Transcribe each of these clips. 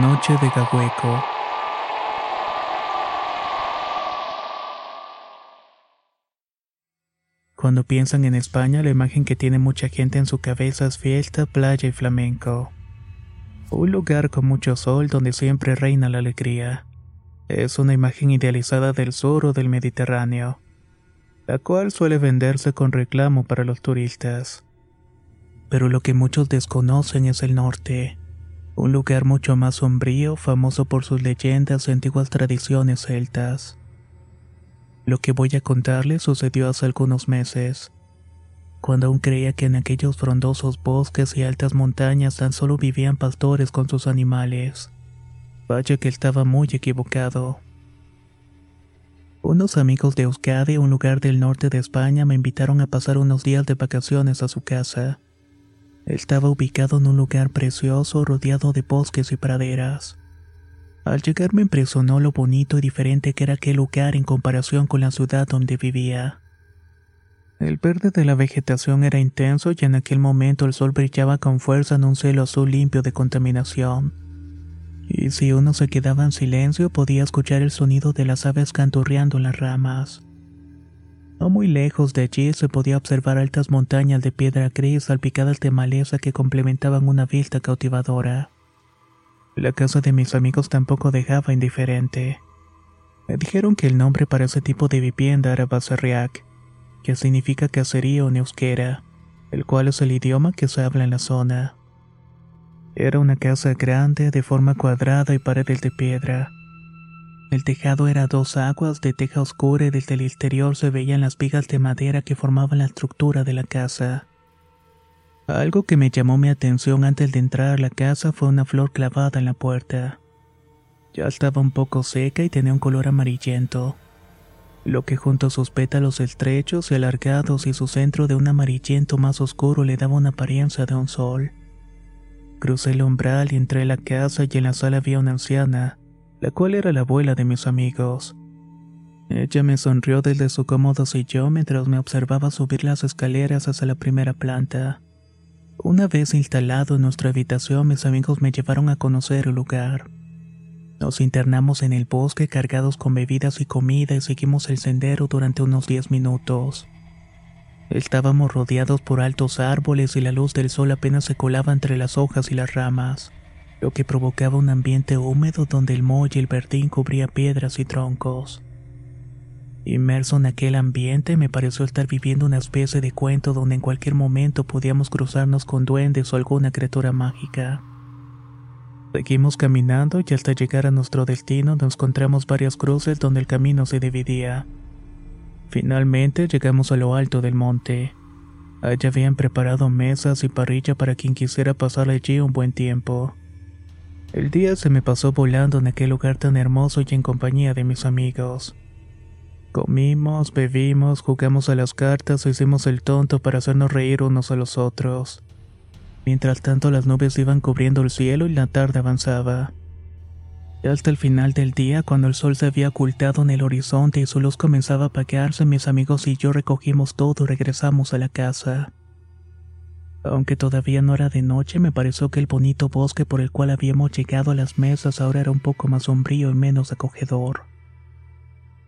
Noche de Gahueco. Cuando piensan en España, la imagen que tiene mucha gente en su cabeza es fiesta, playa y flamenco. Un lugar con mucho sol donde siempre reina la alegría. Es una imagen idealizada del sur o del Mediterráneo, la cual suele venderse con reclamo para los turistas. Pero lo que muchos desconocen es el norte un lugar mucho más sombrío, famoso por sus leyendas y antiguas tradiciones celtas. Lo que voy a contarles sucedió hace algunos meses, cuando aún creía que en aquellos frondosos bosques y altas montañas tan solo vivían pastores con sus animales. Vaya que estaba muy equivocado. Unos amigos de Euskadi, un lugar del norte de España, me invitaron a pasar unos días de vacaciones a su casa. Estaba ubicado en un lugar precioso rodeado de bosques y praderas. Al llegar me impresionó lo bonito y diferente que era aquel lugar en comparación con la ciudad donde vivía. El verde de la vegetación era intenso y en aquel momento el sol brillaba con fuerza en un cielo azul limpio de contaminación. Y si uno se quedaba en silencio podía escuchar el sonido de las aves canturreando en las ramas. No muy lejos de allí se podía observar altas montañas de piedra gris salpicadas de maleza que complementaban una vista cautivadora. La casa de mis amigos tampoco dejaba indiferente. Me dijeron que el nombre para ese tipo de vivienda era Basarriak, que significa caserío en euskera, el cual es el idioma que se habla en la zona. Era una casa grande, de forma cuadrada y paredes de piedra el tejado era dos aguas de teja oscura y desde el exterior se veían las vigas de madera que formaban la estructura de la casa. Algo que me llamó mi atención antes de entrar a la casa fue una flor clavada en la puerta. Ya estaba un poco seca y tenía un color amarillento, lo que junto a sus pétalos estrechos y alargados y su centro de un amarillento más oscuro le daba una apariencia de un sol. Crucé el umbral y entré a la casa y en la sala vi una anciana, la cual era la abuela de mis amigos. Ella me sonrió desde su cómodo sillón mientras me observaba subir las escaleras hacia la primera planta. Una vez instalado en nuestra habitación, mis amigos me llevaron a conocer el lugar. Nos internamos en el bosque cargados con bebidas y comida y seguimos el sendero durante unos 10 minutos. Estábamos rodeados por altos árboles y la luz del sol apenas se colaba entre las hojas y las ramas lo que provocaba un ambiente húmedo donde el moho y el verdín cubría piedras y troncos. Inmerso en aquel ambiente me pareció estar viviendo una especie de cuento donde en cualquier momento podíamos cruzarnos con duendes o alguna criatura mágica. Seguimos caminando y hasta llegar a nuestro destino nos encontramos varias cruces donde el camino se dividía. Finalmente llegamos a lo alto del monte. Allá habían preparado mesas y parrilla para quien quisiera pasar allí un buen tiempo. El día se me pasó volando en aquel lugar tan hermoso y en compañía de mis amigos. Comimos, bebimos, jugamos a las cartas o hicimos el tonto para hacernos reír unos a los otros. Mientras tanto las nubes iban cubriendo el cielo y la tarde avanzaba. Hasta el final del día, cuando el sol se había ocultado en el horizonte y su luz comenzaba a apagarse, mis amigos y yo recogimos todo y regresamos a la casa. Aunque todavía no era de noche, me pareció que el bonito bosque por el cual habíamos llegado a las mesas ahora era un poco más sombrío y menos acogedor.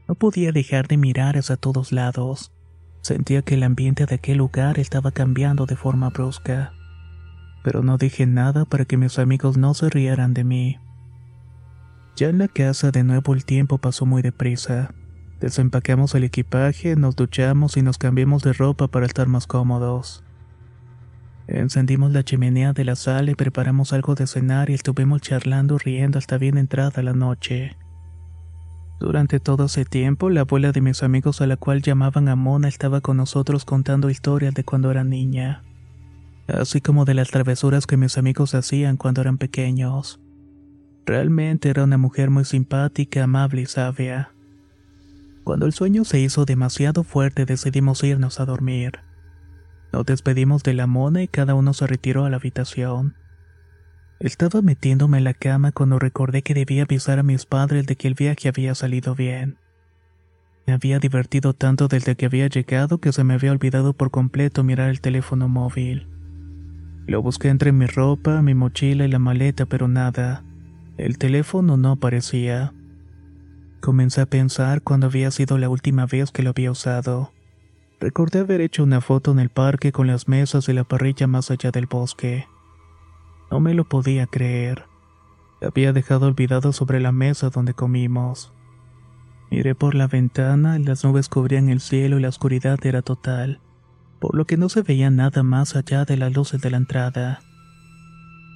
No podía dejar de mirar hacia todos lados. Sentía que el ambiente de aquel lugar estaba cambiando de forma brusca. Pero no dije nada para que mis amigos no se rieran de mí. Ya en la casa de nuevo el tiempo pasó muy deprisa. Desempacamos el equipaje, nos duchamos y nos cambiamos de ropa para estar más cómodos. Encendimos la chimenea de la sala y preparamos algo de cenar y estuvimos charlando riendo hasta bien entrada la noche. Durante todo ese tiempo, la abuela de mis amigos a la cual llamaban a Mona estaba con nosotros contando historias de cuando era niña, así como de las travesuras que mis amigos hacían cuando eran pequeños. Realmente era una mujer muy simpática, amable y sabia. Cuando el sueño se hizo demasiado fuerte decidimos irnos a dormir. Nos despedimos de la mona y cada uno se retiró a la habitación. Estaba metiéndome en la cama cuando recordé que debía avisar a mis padres de que el viaje había salido bien. Me había divertido tanto desde que había llegado que se me había olvidado por completo mirar el teléfono móvil. Lo busqué entre mi ropa, mi mochila y la maleta, pero nada. El teléfono no aparecía. Comencé a pensar cuándo había sido la última vez que lo había usado. Recordé haber hecho una foto en el parque con las mesas y la parrilla más allá del bosque. No me lo podía creer. había dejado olvidado sobre la mesa donde comimos. Miré por la ventana, las nubes cubrían el cielo y la oscuridad era total, por lo que no se veía nada más allá de las luces de la entrada.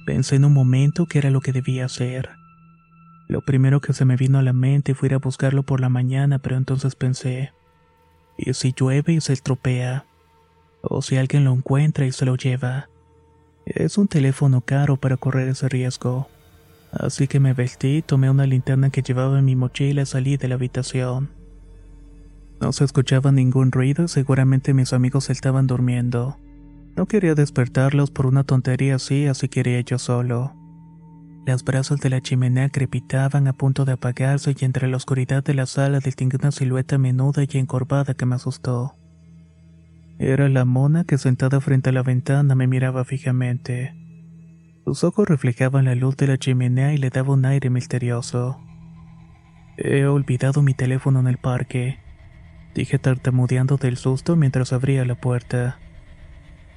Pensé en un momento que era lo que debía hacer. Lo primero que se me vino a la mente fue ir a buscarlo por la mañana, pero entonces pensé, ¿y si llueve y se estropea? ¿O si alguien lo encuentra y se lo lleva? Es un teléfono caro para correr ese riesgo. Así que me vestí, tomé una linterna que llevaba en mi mochila y salí de la habitación. No se escuchaba ningún ruido y seguramente mis amigos estaban durmiendo. No quería despertarlos por una tontería así, así quería yo solo. Las brasas de la chimenea crepitaban a punto de apagarse y entre la oscuridad de la sala distinguí una silueta menuda y encorvada que me asustó. Era la mona que sentada frente a la ventana me miraba fijamente. Sus ojos reflejaban la luz de la chimenea y le daba un aire misterioso. He olvidado mi teléfono en el parque, dije tartamudeando del susto mientras abría la puerta.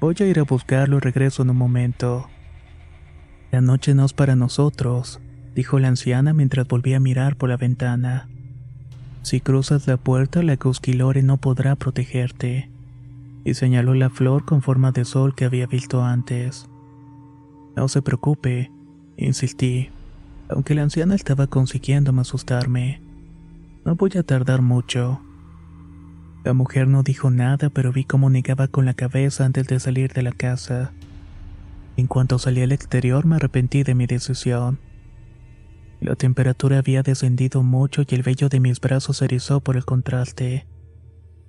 Voy a ir a buscarlo y regreso en un momento. La noche no es para nosotros, dijo la anciana mientras volvía a mirar por la ventana. Si cruzas la puerta, la Cusquilore no podrá protegerte. Y señaló la flor con forma de sol que había visto antes. No se preocupe, insistí, aunque la anciana estaba consiguiéndome asustarme. No voy a tardar mucho. La mujer no dijo nada, pero vi cómo negaba con la cabeza antes de salir de la casa. En cuanto salí al exterior me arrepentí de mi decisión. La temperatura había descendido mucho y el vello de mis brazos se erizó por el contraste.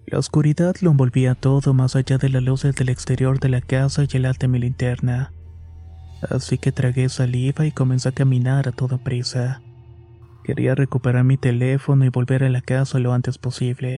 La oscuridad lo envolvía todo más allá de las luces del exterior de la casa y el de mi linterna. Así que tragué saliva y comencé a caminar a toda prisa. Quería recuperar mi teléfono y volver a la casa lo antes posible.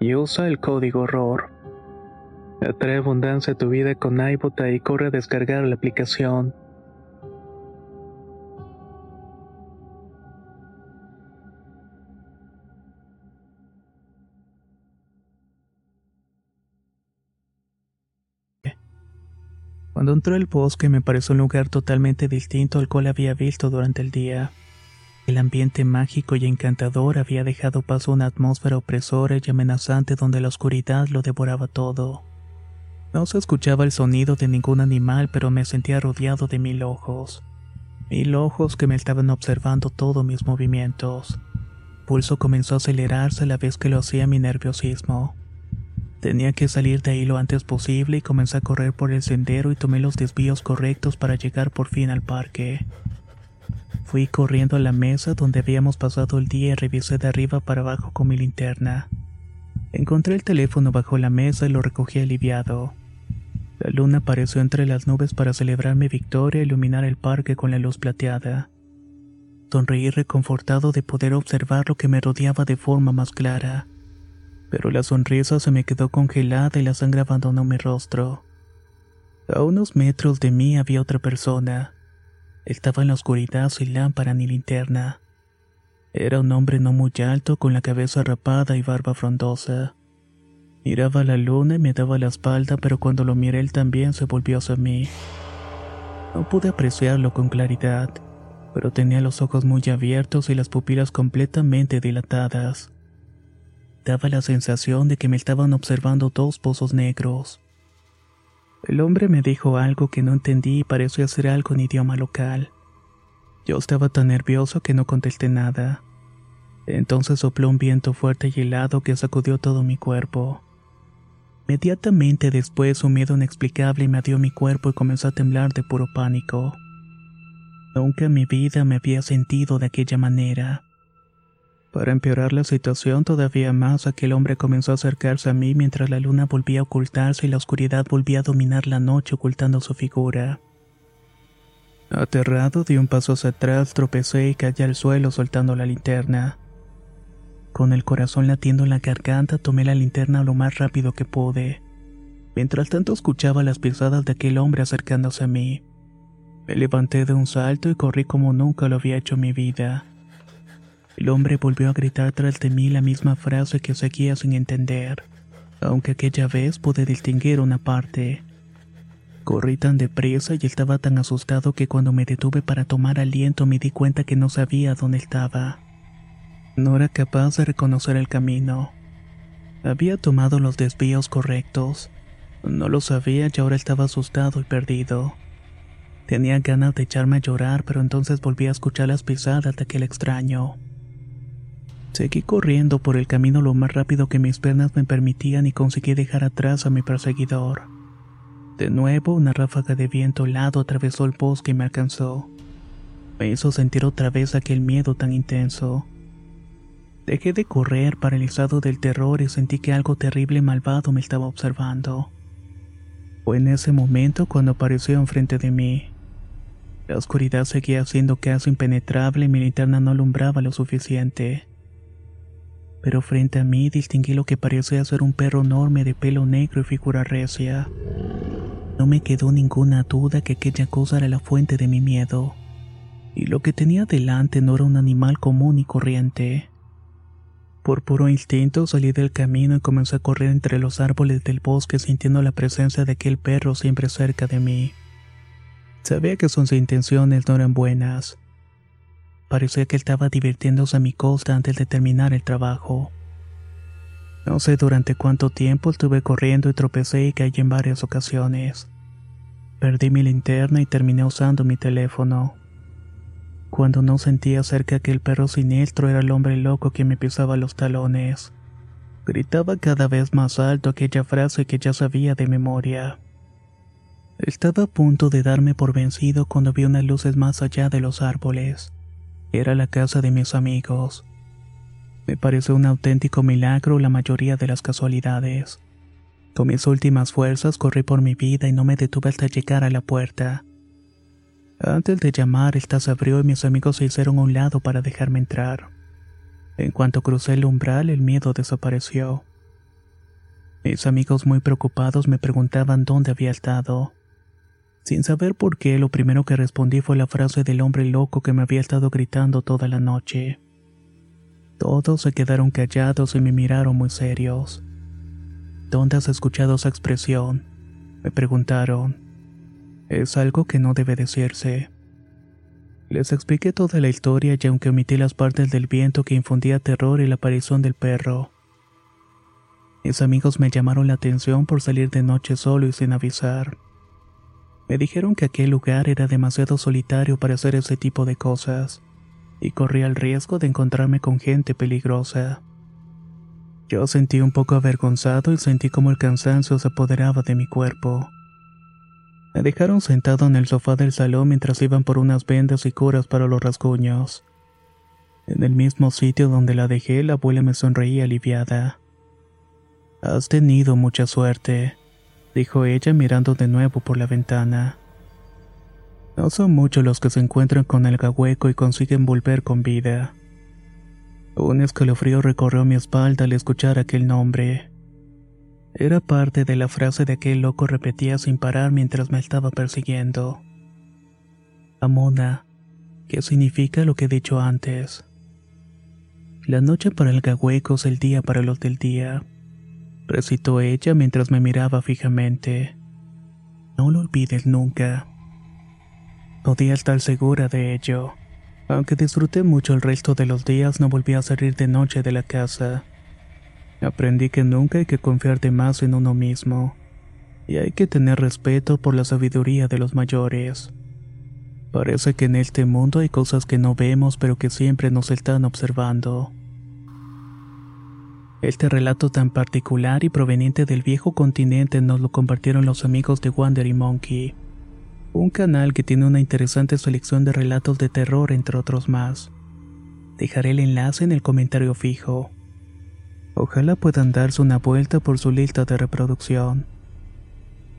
y usa el código ROR. Atrae abundancia a tu vida con iBota y corre a descargar la aplicación. Cuando entró al bosque me pareció un lugar totalmente distinto al cual había visto durante el día. El ambiente mágico y encantador había dejado paso a una atmósfera opresora y amenazante donde la oscuridad lo devoraba todo. No se escuchaba el sonido de ningún animal, pero me sentía rodeado de mil ojos. Mil ojos que me estaban observando todos mis movimientos. Pulso comenzó a acelerarse a la vez que lo hacía mi nerviosismo. Tenía que salir de ahí lo antes posible y comencé a correr por el sendero y tomé los desvíos correctos para llegar por fin al parque. Fui corriendo a la mesa donde habíamos pasado el día y revisé de arriba para abajo con mi linterna. Encontré el teléfono bajo la mesa y lo recogí aliviado. La luna apareció entre las nubes para celebrar mi victoria e iluminar el parque con la luz plateada. Sonreí reconfortado de poder observar lo que me rodeaba de forma más clara. Pero la sonrisa se me quedó congelada y la sangre abandonó mi rostro. A unos metros de mí había otra persona. Estaba en la oscuridad sin lámpara ni linterna. Era un hombre no muy alto con la cabeza rapada y barba frondosa. Miraba la luna y me daba la espalda, pero cuando lo miré él también se volvió hacia mí. No pude apreciarlo con claridad, pero tenía los ojos muy abiertos y las pupilas completamente dilatadas. Daba la sensación de que me estaban observando dos pozos negros. El hombre me dijo algo que no entendí y pareció ser algo en idioma local. Yo estaba tan nervioso que no contesté nada. Entonces sopló un viento fuerte y helado que sacudió todo mi cuerpo. Inmediatamente después un miedo inexplicable invadió mi cuerpo y comenzó a temblar de puro pánico. Nunca en mi vida me había sentido de aquella manera. Para empeorar la situación todavía más, aquel hombre comenzó a acercarse a mí mientras la luna volvía a ocultarse y la oscuridad volvía a dominar la noche ocultando su figura. Aterrado di un paso hacia atrás, tropecé y caí al suelo soltando la linterna. Con el corazón latiendo en la garganta, tomé la linterna lo más rápido que pude. Mientras tanto escuchaba las pisadas de aquel hombre acercándose a mí. Me levanté de un salto y corrí como nunca lo había hecho en mi vida. El hombre volvió a gritar tras de mí la misma frase que seguía sin entender, aunque aquella vez pude distinguir una parte. Corrí tan deprisa y estaba tan asustado que cuando me detuve para tomar aliento me di cuenta que no sabía dónde estaba. No era capaz de reconocer el camino. Había tomado los desvíos correctos. No lo sabía y ahora estaba asustado y perdido. Tenía ganas de echarme a llorar, pero entonces volví a escuchar las pisadas de aquel extraño. Seguí corriendo por el camino lo más rápido que mis piernas me permitían y conseguí dejar atrás a mi perseguidor. De nuevo, una ráfaga de viento helado atravesó el bosque y me alcanzó. Me hizo sentir otra vez aquel miedo tan intenso. Dejé de correr paralizado del terror y sentí que algo terrible y malvado me estaba observando. Fue en ese momento cuando apareció enfrente de mí. La oscuridad seguía siendo casi impenetrable y mi linterna no alumbraba lo suficiente pero frente a mí distinguí lo que parecía ser un perro enorme de pelo negro y figura recia. No me quedó ninguna duda que aquella cosa era la fuente de mi miedo, y lo que tenía delante no era un animal común y corriente. Por puro instinto salí del camino y comencé a correr entre los árboles del bosque sintiendo la presencia de aquel perro siempre cerca de mí. Sabía que sus intenciones no eran buenas, Parecía que estaba divirtiéndose a mi costa antes de terminar el trabajo. No sé durante cuánto tiempo estuve corriendo y tropecé y caí en varias ocasiones. Perdí mi linterna y terminé usando mi teléfono. Cuando no sentía cerca que el perro siniestro era el hombre loco que me pisaba los talones. Gritaba cada vez más alto aquella frase que ya sabía de memoria. Estaba a punto de darme por vencido cuando vi unas luces más allá de los árboles. Era la casa de mis amigos. Me pareció un auténtico milagro la mayoría de las casualidades. Con mis últimas fuerzas corrí por mi vida y no me detuve hasta llegar a la puerta. Antes de llamar, esta se abrió y mis amigos se hicieron a un lado para dejarme entrar. En cuanto crucé el umbral, el miedo desapareció. Mis amigos muy preocupados me preguntaban dónde había estado. Sin saber por qué, lo primero que respondí fue la frase del hombre loco que me había estado gritando toda la noche. Todos se quedaron callados y me miraron muy serios. ¿Dónde has escuchado esa expresión? Me preguntaron. Es algo que no debe decirse. Les expliqué toda la historia y aunque omití las partes del viento que infundía terror y la aparición del perro. Mis amigos me llamaron la atención por salir de noche solo y sin avisar. Me dijeron que aquel lugar era demasiado solitario para hacer ese tipo de cosas, y corría el riesgo de encontrarme con gente peligrosa. Yo sentí un poco avergonzado y sentí como el cansancio se apoderaba de mi cuerpo. Me dejaron sentado en el sofá del salón mientras iban por unas vendas y curas para los rasguños. En el mismo sitio donde la dejé, la abuela me sonreía aliviada. Has tenido mucha suerte dijo ella mirando de nuevo por la ventana. No son muchos los que se encuentran con el gahueco y consiguen volver con vida. Un escalofrío recorrió mi espalda al escuchar aquel nombre. Era parte de la frase de aquel loco repetía sin parar mientras me estaba persiguiendo. Amona, ¿qué significa lo que he dicho antes? La noche para el gahueco es el día para los del día recitó ella mientras me miraba fijamente. No lo olvides nunca. Podía estar segura de ello. Aunque disfruté mucho el resto de los días, no volví a salir de noche de la casa. Aprendí que nunca hay que confiar de más en uno mismo, y hay que tener respeto por la sabiduría de los mayores. Parece que en este mundo hay cosas que no vemos pero que siempre nos están observando. Este relato tan particular y proveniente del viejo continente nos lo compartieron los amigos de Wandering Monkey, un canal que tiene una interesante selección de relatos de terror entre otros más. Dejaré el enlace en el comentario fijo. Ojalá puedan darse una vuelta por su lista de reproducción.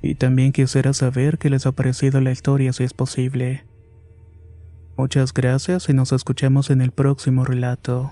Y también quisiera saber qué les ha parecido la historia si es posible. Muchas gracias y nos escuchamos en el próximo relato.